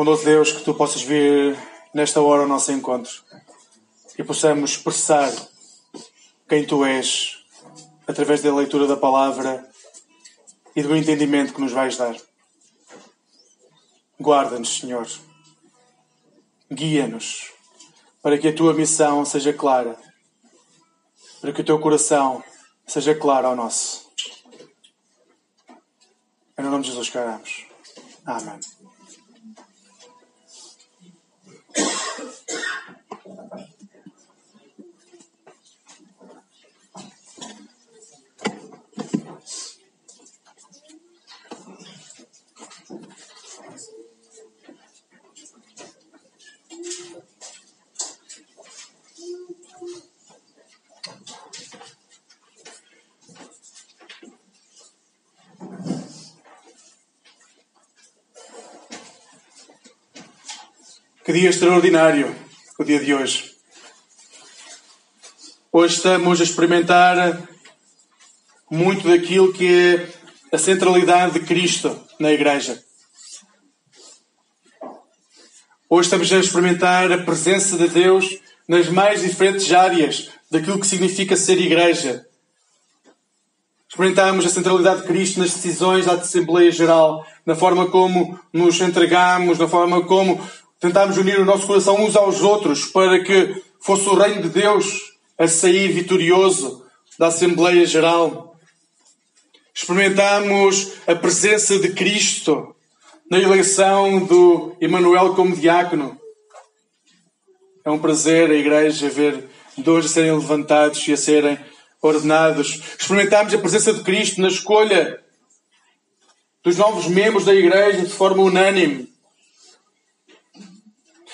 Bondoso Deus, que tu possas vir nesta hora ao nosso encontro e possamos expressar quem tu és através da leitura da palavra e do entendimento que nos vais dar. Guarda-nos, Senhor. Guia-nos para que a tua missão seja clara, para que o teu coração seja claro ao nosso. Em nome de Jesus que oramos. Amém. Que dia extraordinário o dia de hoje. Hoje estamos a experimentar muito daquilo que é a centralidade de Cristo na Igreja. Hoje estamos a experimentar a presença de Deus nas mais diferentes áreas daquilo que significa ser Igreja. Experimentamos a centralidade de Cristo nas decisões da Assembleia Geral, na forma como nos entregamos, na forma como tentámos unir o nosso coração uns aos outros para que fosse o reino de Deus a sair vitorioso da Assembleia Geral. Experimentámos a presença de Cristo na eleição do Emanuel como diácono. É um prazer a Igreja ver dois a serem levantados e a serem ordenados. Experimentámos a presença de Cristo na escolha dos novos membros da Igreja de forma unânime.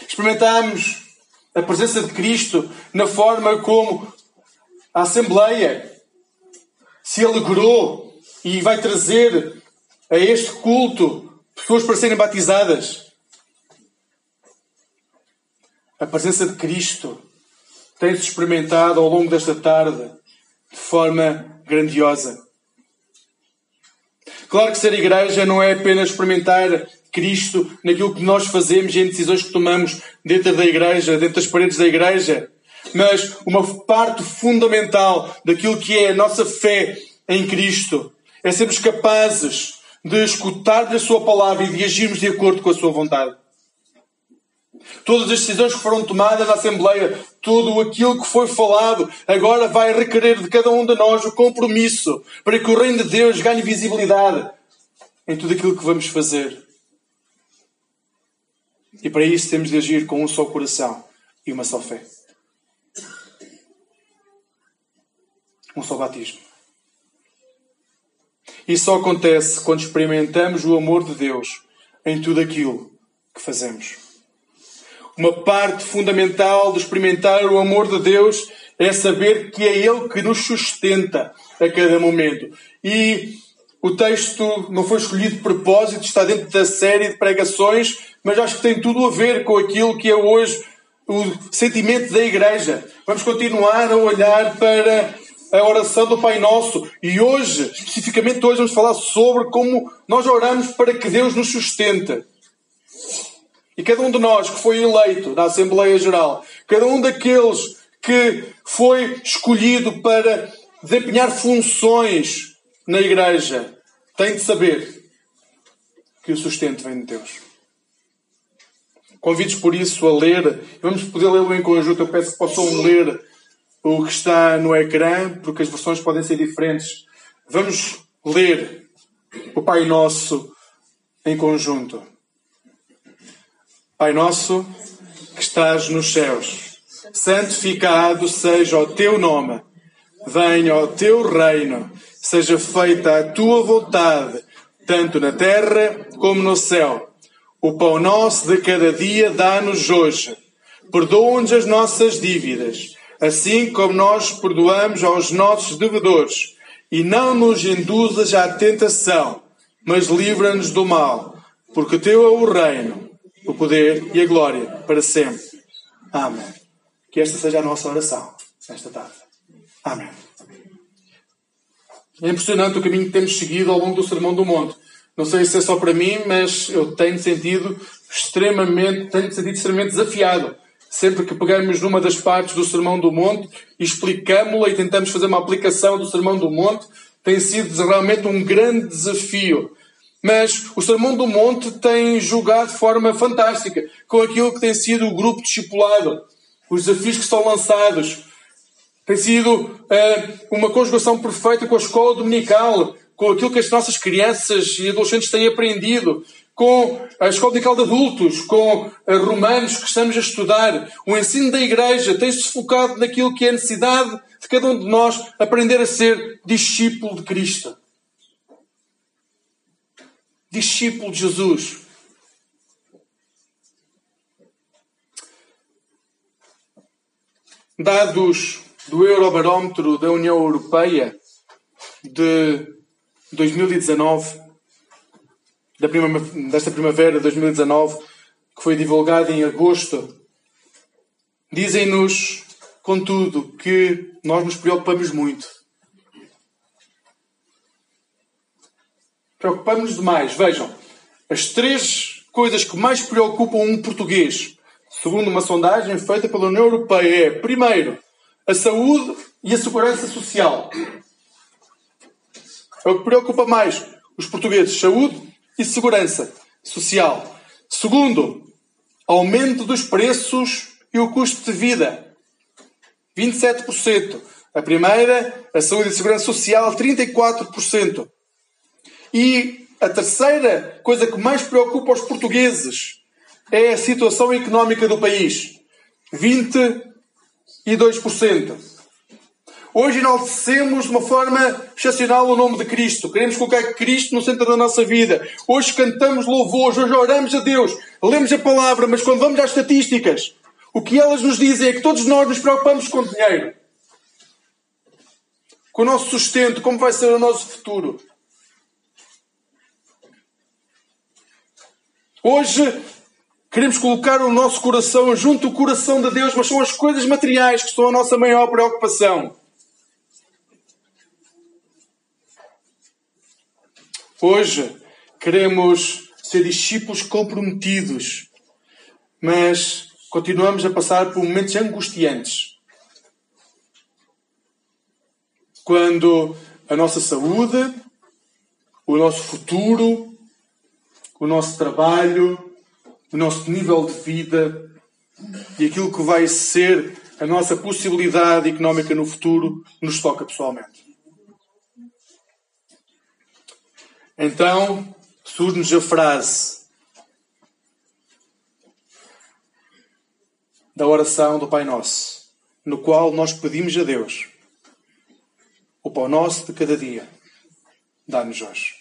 Experimentámos a presença de Cristo na forma como a Assembleia se alegrou e vai trazer a este culto pessoas para serem batizadas. A presença de Cristo tem-se experimentado ao longo desta tarde de forma grandiosa. Claro que ser igreja não é apenas experimentar Cristo naquilo que nós fazemos e em decisões que tomamos dentro da igreja, dentro das paredes da igreja. Mas uma parte fundamental daquilo que é a nossa fé em Cristo é sermos capazes de escutar a Sua palavra e de agirmos de acordo com a Sua vontade. Todas as decisões que foram tomadas na Assembleia, tudo aquilo que foi falado, agora vai requerer de cada um de nós o compromisso para que o Reino de Deus ganhe visibilidade em tudo aquilo que vamos fazer. E para isso temos de agir com um só coração e uma só fé. Um só batismo. Isso só acontece quando experimentamos o amor de Deus em tudo aquilo que fazemos. Uma parte fundamental de experimentar o amor de Deus é saber que é Ele que nos sustenta a cada momento. E o texto não foi escolhido de propósito, está dentro da série de pregações, mas acho que tem tudo a ver com aquilo que é hoje o sentimento da Igreja. Vamos continuar a olhar para a oração do Pai Nosso e hoje, especificamente hoje, vamos falar sobre como nós oramos para que Deus nos sustente. E cada um de nós que foi eleito na Assembleia Geral, cada um daqueles que foi escolhido para desempenhar funções na Igreja, tem de saber que o sustento vem de Deus. Convido por isso a ler, vamos poder lê-lo em conjunto. Eu peço que possam ler o que está no ecrã, porque as versões podem ser diferentes. Vamos ler o Pai Nosso em conjunto. Pai Nosso que estás nos céus, santificado seja o teu nome, venha o teu reino seja feita a tua vontade, tanto na terra como no céu. O pão nosso de cada dia dá-nos hoje. Perdoa-nos as nossas dívidas, assim como nós perdoamos aos nossos devedores. E não nos induzas à tentação, mas livra-nos do mal, porque teu é o reino, o poder e a glória para sempre. Amém. Que esta seja a nossa oração nesta tarde. Amém. É impressionante o caminho que temos seguido ao longo do Sermão do Monte. Não sei se é só para mim, mas eu tenho sentido extremamente, tenho sentido extremamente desafiado. Sempre que pegamos numa das partes do Sermão do Monte e explicamos-la e tentamos fazer uma aplicação do Sermão do Monte, tem sido realmente um grande desafio. Mas o Sermão do Monte tem jogado de forma fantástica com aquilo que tem sido o grupo discipulado, os desafios que são lançados. Tem sido uh, uma conjugação perfeita com a escola dominical, com aquilo que as nossas crianças e adolescentes têm aprendido, com a Escola de Adultos, com Romanos que estamos a estudar. O ensino da Igreja tem-se focado naquilo que é a necessidade de cada um de nós aprender a ser discípulo de Cristo. Discípulo de Jesus. Dados do Eurobarómetro da União Europeia de 2019, da primavera, desta primavera de 2019, que foi divulgado em agosto, dizem-nos, contudo, que nós nos preocupamos muito. Preocupamos demais. Vejam, as três coisas que mais preocupam um português, segundo uma sondagem feita pela União Europeia, é, primeiro, a saúde e a segurança social. É o que preocupa mais os portugueses: saúde e segurança social. Segundo, aumento dos preços e o custo de vida. 27%. A primeira, a saúde e segurança social, 34%. E a terceira coisa que mais preocupa os portugueses é a situação económica do país. 22%. Hoje enaltecemos de uma forma excepcional o nome de Cristo. Queremos colocar Cristo no centro da nossa vida. Hoje cantamos louvores, hoje oramos a Deus, lemos a palavra, mas quando vamos às estatísticas, o que elas nos dizem é que todos nós nos preocupamos com dinheiro. Com o nosso sustento, como vai ser o nosso futuro. Hoje queremos colocar o nosso coração junto ao coração de Deus, mas são as coisas materiais que são a nossa maior preocupação. Hoje queremos ser discípulos comprometidos, mas continuamos a passar por momentos angustiantes. Quando a nossa saúde, o nosso futuro, o nosso trabalho, o nosso nível de vida e aquilo que vai ser a nossa possibilidade económica no futuro nos toca pessoalmente. Então surge-nos a frase da oração do Pai Nosso, no qual nós pedimos a Deus o pão nosso de cada dia, dá-nos hoje.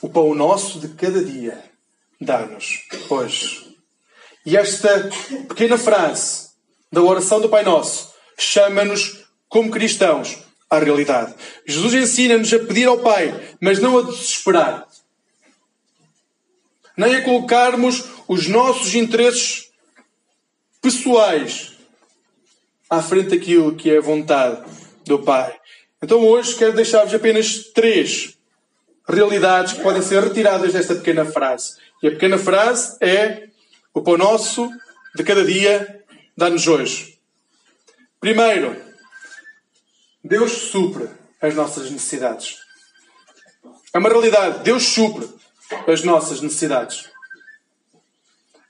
O pão nosso de cada dia, dá-nos hoje. E esta pequena frase da oração do Pai Nosso chama-nos, como cristãos, à realidade. Jesus ensina-nos a pedir ao Pai, mas não a desesperar. Nem a colocarmos os nossos interesses pessoais à frente daquilo que é a vontade do Pai. Então hoje quero deixar-vos apenas três realidades que podem ser retiradas desta pequena frase. E a pequena frase é: O pão nosso de cada dia dá-nos hoje. Primeiro, Deus supre as nossas necessidades. É uma realidade. Deus supre as nossas necessidades.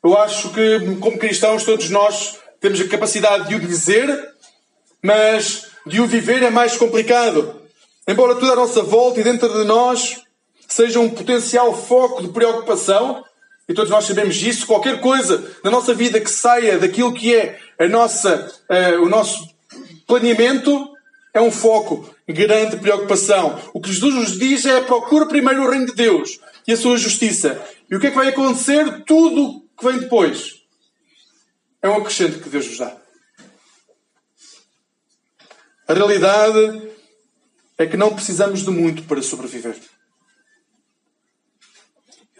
Eu acho que, como cristãos, todos nós temos a capacidade de o dizer, mas de o viver é mais complicado. Embora tudo à nossa volta e dentro de nós seja um potencial foco de preocupação, e todos nós sabemos disso, qualquer coisa na nossa vida que saia daquilo que é a nossa, uh, o nosso planeamento é um foco, grande preocupação. O que Jesus nos diz é procura primeiro o reino de Deus e a sua justiça. E o que é que vai acontecer? Tudo que vem depois é um acrescente que Deus nos dá. A realidade é que não precisamos de muito para sobreviver.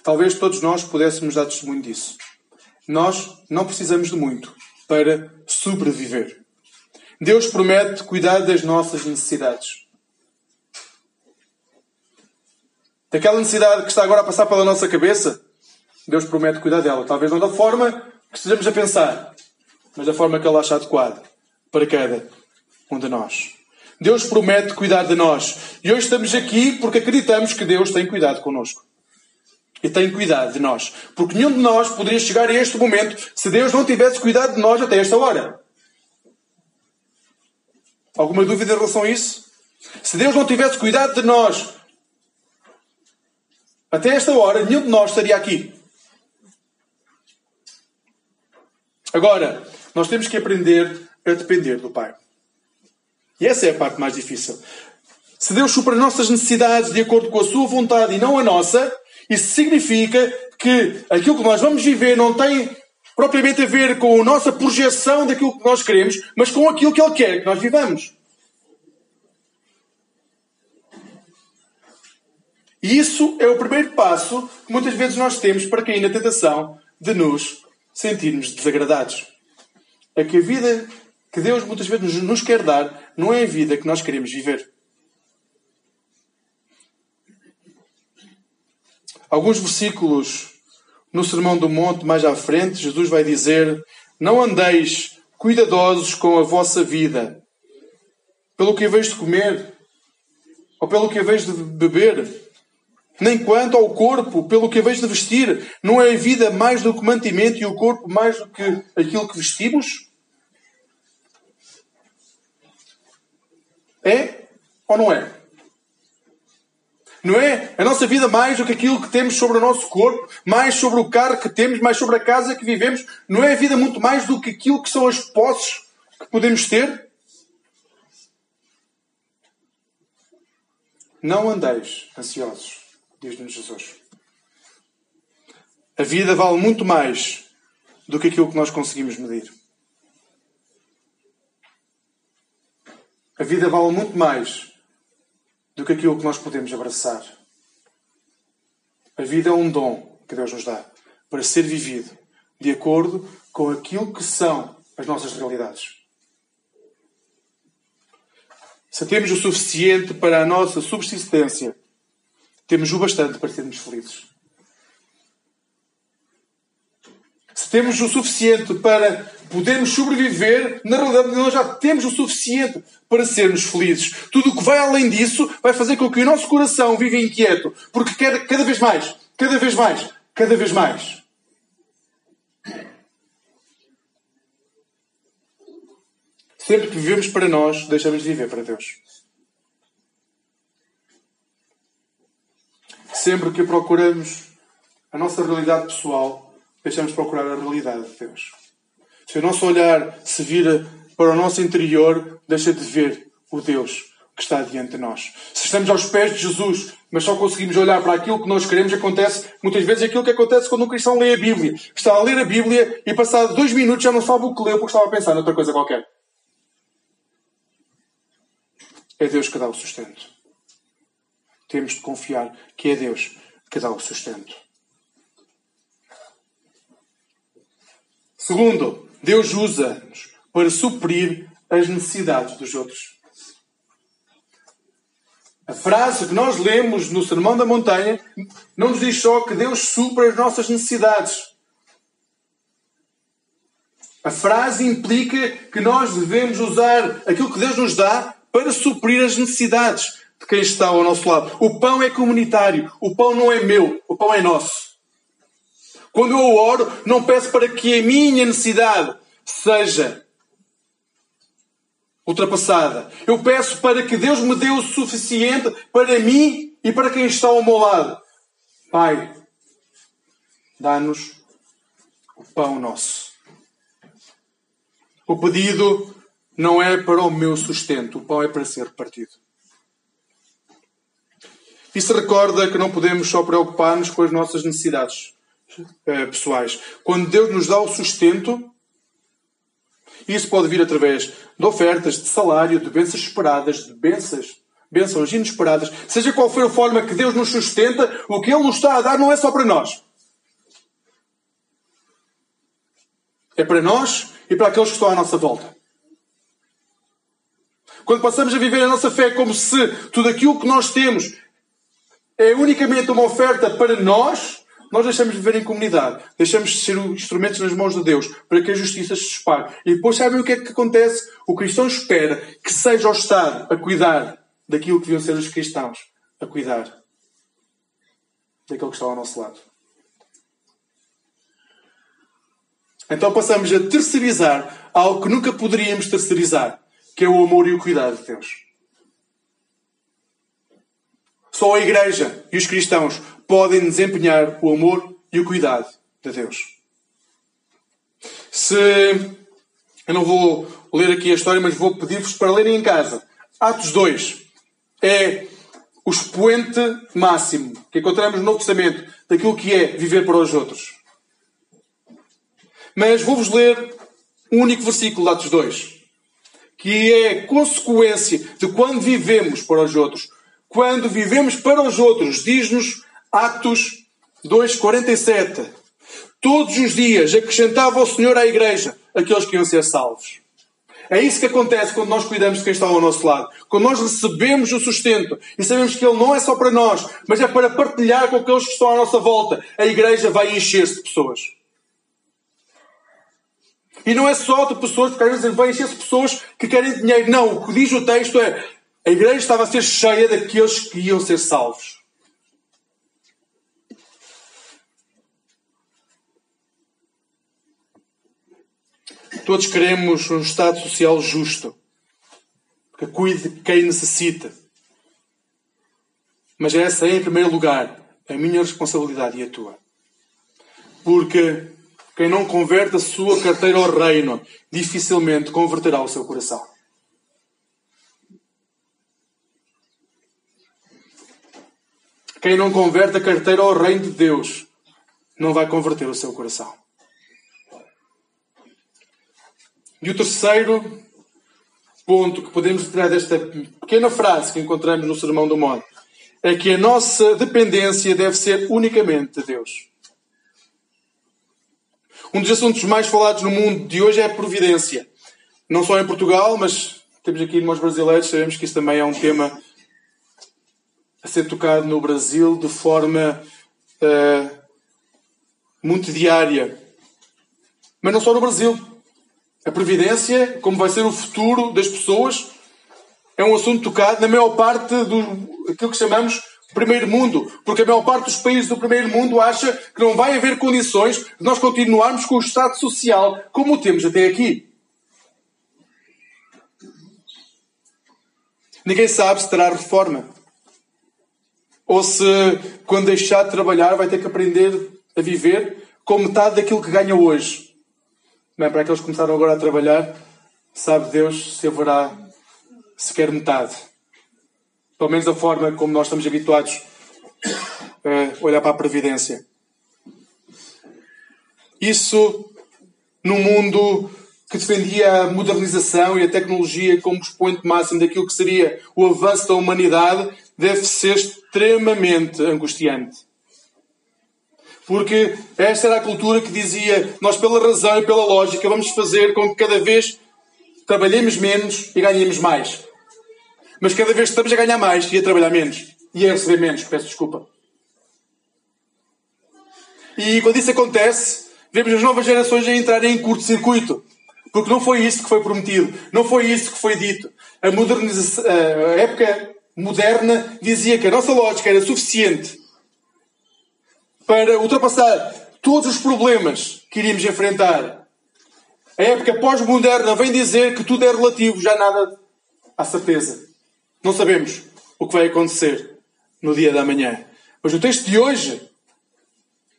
Talvez todos nós pudéssemos dar testemunho disso. Nós não precisamos de muito para sobreviver. Deus promete cuidar das nossas necessidades. daquela necessidade que está agora a passar pela nossa cabeça, Deus promete cuidar dela. Talvez não da forma que estejamos a pensar, mas da forma que Ele acha adequada para cada um de nós. Deus promete cuidar de nós. E hoje estamos aqui porque acreditamos que Deus tem cuidado connosco. E tem cuidado de nós. Porque nenhum de nós poderia chegar a este momento se Deus não tivesse cuidado de nós até esta hora. Alguma dúvida em relação a isso? Se Deus não tivesse cuidado de nós até esta hora, nenhum de nós estaria aqui. Agora, nós temos que aprender a depender do Pai. E essa é a parte mais difícil. Se Deus supra as nossas necessidades de acordo com a sua vontade e não a nossa, isso significa que aquilo que nós vamos viver não tem propriamente a ver com a nossa projeção daquilo que nós queremos, mas com aquilo que Ele quer que nós vivamos. E isso é o primeiro passo que muitas vezes nós temos para cair na tentação de nos sentirmos desagradados. É que a vida que Deus muitas vezes nos quer dar não é a vida que nós queremos viver. Alguns versículos no Sermão do Monte, mais à frente, Jesus vai dizer: Não andeis cuidadosos com a vossa vida, pelo que haveis de comer, ou pelo que haveis de beber, nem quanto ao corpo, pelo que haveis de vestir. Não é a vida mais do que mantimento e o corpo mais do que aquilo que vestimos? É ou não é? Não é a nossa vida mais do que aquilo que temos sobre o nosso corpo, mais sobre o carro que temos, mais sobre a casa que vivemos? Não é a vida muito mais do que aquilo que são as posses que podemos ter? Não andeis ansiosos, diz-nos Jesus. A vida vale muito mais do que aquilo que nós conseguimos medir. A vida vale muito mais do que aquilo que nós podemos abraçar. A vida é um dom que Deus nos dá para ser vivido de acordo com aquilo que são as nossas realidades. Se temos o suficiente para a nossa subsistência, temos o bastante para sermos felizes. Se temos o suficiente para podermos sobreviver, na realidade nós já temos o suficiente para sermos felizes. Tudo o que vai além disso vai fazer com que o nosso coração viva inquieto, porque quer cada vez mais, cada vez mais, cada vez mais. Sempre que vivemos para nós, deixamos de viver para Deus. Sempre que procuramos a nossa realidade pessoal, deixamos de procurar a realidade de Deus. Se o nosso olhar se vira para o nosso interior, deixa de ver o Deus que está diante de nós. Se estamos aos pés de Jesus, mas só conseguimos olhar para aquilo que nós queremos, acontece muitas vezes aquilo que acontece quando um cristão lê a Bíblia. Está a ler a Bíblia e passado dois minutos já não sabe o que leu porque estava a pensar noutra coisa qualquer. É Deus que dá o sustento. Temos de confiar que é Deus que dá o sustento. Segundo, Deus usa-nos para suprir as necessidades dos outros. A frase que nós lemos no Sermão da Montanha não nos diz só que Deus supra as nossas necessidades. A frase implica que nós devemos usar aquilo que Deus nos dá para suprir as necessidades de quem está ao nosso lado. O pão é comunitário. O pão não é meu. O pão é nosso. Quando eu oro, não peço para que a minha necessidade seja ultrapassada. Eu peço para que Deus me dê o suficiente para mim e para quem está ao meu lado. Pai, dá-nos o pão nosso. O pedido não é para o meu sustento, o pão é para ser repartido. Isso recorda que não podemos só preocupar-nos com as nossas necessidades eh, pessoais. Quando Deus nos dá o sustento, isso pode vir através de ofertas, de salário, de bênçãos esperadas, de bênçãos, bênçãos inesperadas. Seja qual for a forma que Deus nos sustenta, o que Ele nos está a dar não é só para nós. É para nós e para aqueles que estão à nossa volta. Quando passamos a viver a nossa fé como se tudo aquilo que nós temos é unicamente uma oferta para nós, nós deixamos de viver em comunidade. Deixamos de ser instrumentos nas mãos de Deus para que a justiça se espalhe. E depois sabem o que é que acontece? O cristão espera que seja o Estado a cuidar daquilo que deviam ser os cristãos a cuidar daquilo que está ao nosso lado. Então passamos a terceirizar algo que nunca poderíamos terceirizar, que é o amor e o cuidado de Deus. Só a Igreja e os cristãos podem desempenhar o amor e o cuidado de Deus. Se eu não vou ler aqui a história, mas vou pedir-vos para lerem em casa. Atos 2 é o expoente máximo que encontramos no Novo Testamento daquilo que é viver para os outros. Mas vou-vos ler um único versículo de Atos 2, que é consequência de quando vivemos para os outros. Quando vivemos para os outros, diz-nos Atos 2,47. Todos os dias acrescentava o Senhor à igreja aqueles que iam ser salvos. É isso que acontece quando nós cuidamos de quem está ao nosso lado. Quando nós recebemos o sustento e sabemos que ele não é só para nós, mas é para partilhar com aqueles que estão à nossa volta, a igreja vai encher-se de pessoas. E não é só de pessoas, porque às vezes vai encher-se de pessoas que querem dinheiro. Não, o que diz o texto é a igreja estava a ser cheia daqueles que iam ser salvos. Todos queremos um Estado social justo, que cuide de quem necessita. Mas essa é, em primeiro lugar, a minha responsabilidade e a tua. Porque quem não converte a sua carteira ao reino, dificilmente converterá o seu coração. Quem não converte a carteira ao reino de Deus, não vai converter o seu coração. E o terceiro ponto que podemos tirar desta pequena frase que encontramos no Sermão do Monte é que a nossa dependência deve ser unicamente de Deus. Um dos assuntos mais falados no mundo de hoje é a providência. Não só em Portugal, mas temos aqui irmãos brasileiros, sabemos que isso também é um tema a ser tocado no Brasil de forma uh, muito diária. Mas não só no Brasil. A previdência, como vai ser o futuro das pessoas, é um assunto tocado na maior parte do aquilo que chamamos primeiro mundo, porque a maior parte dos países do primeiro mundo acha que não vai haver condições de nós continuarmos com o estado social como o temos até aqui. Ninguém sabe se terá reforma. Ou se, quando deixar de trabalhar, vai ter que aprender a viver com metade daquilo que ganha hoje. Bem, para aqueles que começaram agora a trabalhar, sabe Deus se haverá sequer metade. Pelo menos a forma como nós estamos habituados a olhar para a Previdência. Isso num mundo que defendia a modernização e a tecnologia como expoente máximo daquilo que seria o avanço da humanidade, deve ser extremamente angustiante. Porque esta era a cultura que dizia: nós, pela razão e pela lógica, vamos fazer com que cada vez trabalhemos menos e ganhemos mais. Mas cada vez estamos a ganhar mais e a trabalhar menos e a receber menos, peço desculpa. E quando isso acontece, vemos as novas gerações a entrarem em curto-circuito. Porque não foi isso que foi prometido, não foi isso que foi dito. A, a época moderna dizia que a nossa lógica era suficiente para ultrapassar todos os problemas que iríamos enfrentar. A época pós-moderna vem dizer que tudo é relativo, já nada há certeza. Não sabemos o que vai acontecer no dia da manhã. Mas o texto de hoje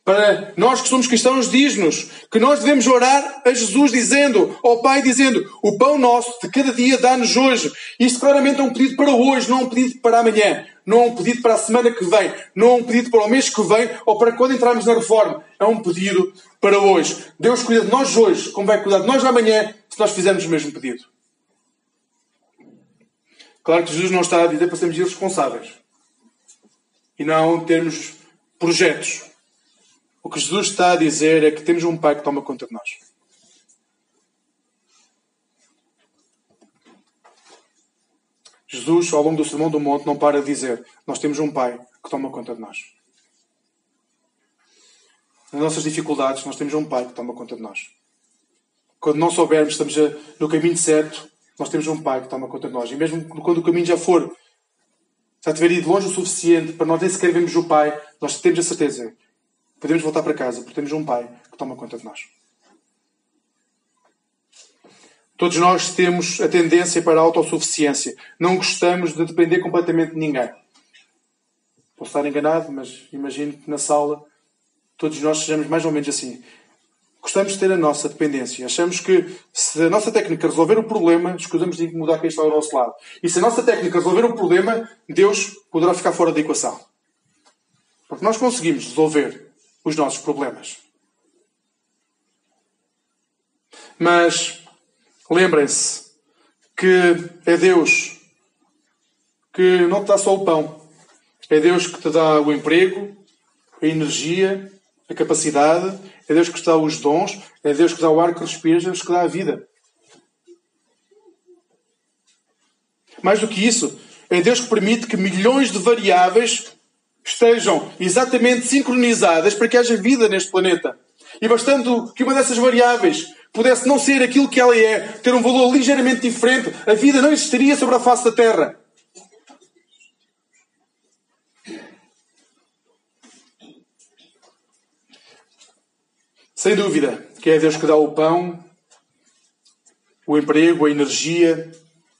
para nós que somos cristãos, diz-nos que nós devemos orar a Jesus dizendo, ao Pai dizendo, o pão nosso de cada dia dá-nos hoje. Isto claramente é um pedido para hoje, não é um pedido para amanhã. Não é um pedido para a semana que vem. Não é um pedido para o mês que vem ou para quando entrarmos na reforma. É um pedido para hoje. Deus cuida de nós hoje, como vai cuidar de nós amanhã, se nós fizermos o mesmo pedido. Claro que Jesus não está a dizer para sermos irresponsáveis. E não termos projetos o que Jesus está a dizer é que temos um Pai que toma conta de nós. Jesus, ao longo do Sermão do Monte, não para de dizer: Nós temos um Pai que toma conta de nós. Nas nossas dificuldades, nós temos um Pai que toma conta de nós. Quando não soubermos, estamos no caminho certo, nós temos um Pai que toma conta de nós. E mesmo quando o caminho já for, já tiver ido longe o suficiente para nós nem sequer vermos o Pai, nós temos a certeza. Podemos voltar para casa, porque temos um Pai que toma conta de nós. Todos nós temos a tendência para a autossuficiência. Não gostamos de depender completamente de ninguém. Posso estar enganado, mas imagino que na sala todos nós sejamos mais ou menos assim. Gostamos de ter a nossa dependência. Achamos que se a nossa técnica resolver o problema, escusamos de incomodar quem está ao nosso lado. E se a nossa técnica resolver o problema, Deus poderá ficar fora da equação. Porque nós conseguimos resolver os nossos problemas. Mas Lembrem-se que é Deus que não te dá só o pão. É Deus que te dá o emprego, a energia, a capacidade. É Deus que te dá os dons. É Deus que dá o ar que respiras. É Deus que dá a vida. Mais do que isso, é Deus que permite que milhões de variáveis estejam exatamente sincronizadas para que haja vida neste planeta. E bastando que uma dessas variáveis pudesse não ser aquilo que ela é, ter um valor ligeiramente diferente, a vida não existiria sobre a face da Terra. Sem dúvida que é Deus que dá o pão, o emprego, a energia,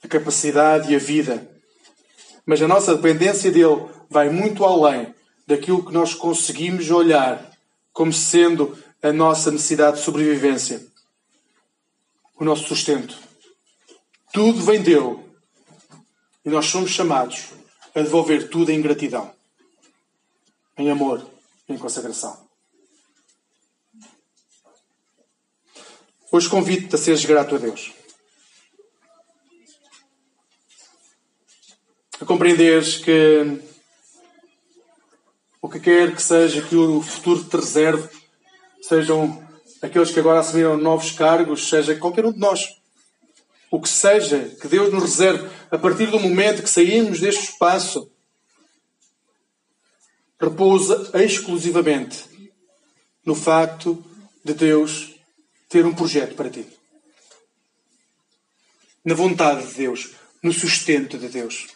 a capacidade e a vida. Mas a nossa dependência dele vai muito além daquilo que nós conseguimos olhar como sendo a nossa necessidade de sobrevivência o nosso sustento. Tudo vem dele. E nós somos chamados a devolver tudo em gratidão, em amor, em consagração. Hoje convido-te a seres grato a Deus. A compreenderes que o que quer que seja que o futuro te reserve, sejam aqueles que agora assumiram novos cargos, seja qualquer um de nós. O que seja que Deus nos reserve a partir do momento que saímos deste espaço, repousa exclusivamente no facto de Deus ter um projeto para ti. Na vontade de Deus, no sustento de Deus.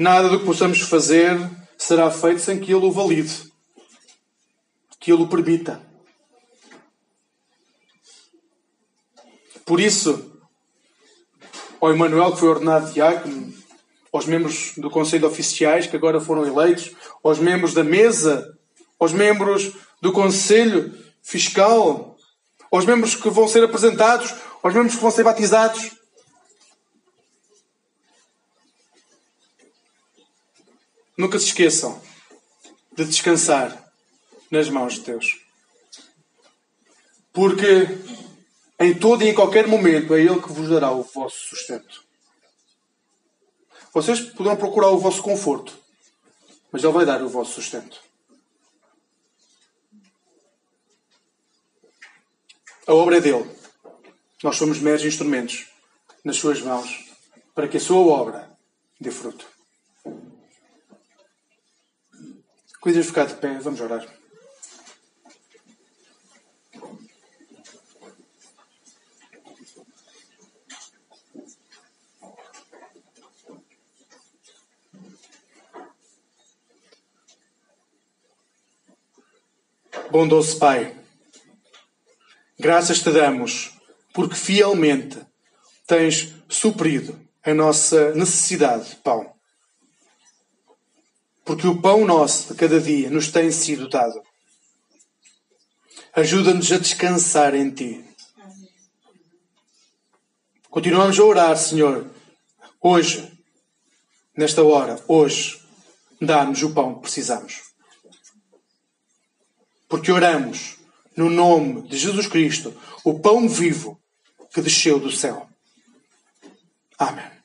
Nada do que possamos fazer será feito sem que ele o valide, que ele o permita. Por isso, ao Emanuel, que foi ordenado diácono, aos membros do Conselho de Oficiais, que agora foram eleitos, aos membros da mesa, aos membros do Conselho Fiscal, aos membros que vão ser apresentados, aos membros que vão ser batizados, Nunca se esqueçam de descansar nas mãos de Deus. Porque em todo e em qualquer momento é Ele que vos dará o vosso sustento. Vocês poderão procurar o vosso conforto, mas Ele vai dar o vosso sustento. A obra é dele. Nós somos meros instrumentos nas suas mãos para que a sua obra dê fruto. Coisas ficar de pé, vamos orar. Bondoso Pai, graças te damos porque fielmente tens suprido a nossa necessidade de pão porque o pão nosso de cada dia nos tem sido dado. Ajuda-nos a descansar em Ti. Continuamos a orar, Senhor, hoje, nesta hora, hoje, dá-nos o pão que precisamos. Porque oramos no nome de Jesus Cristo, o pão vivo que desceu do céu. Amém.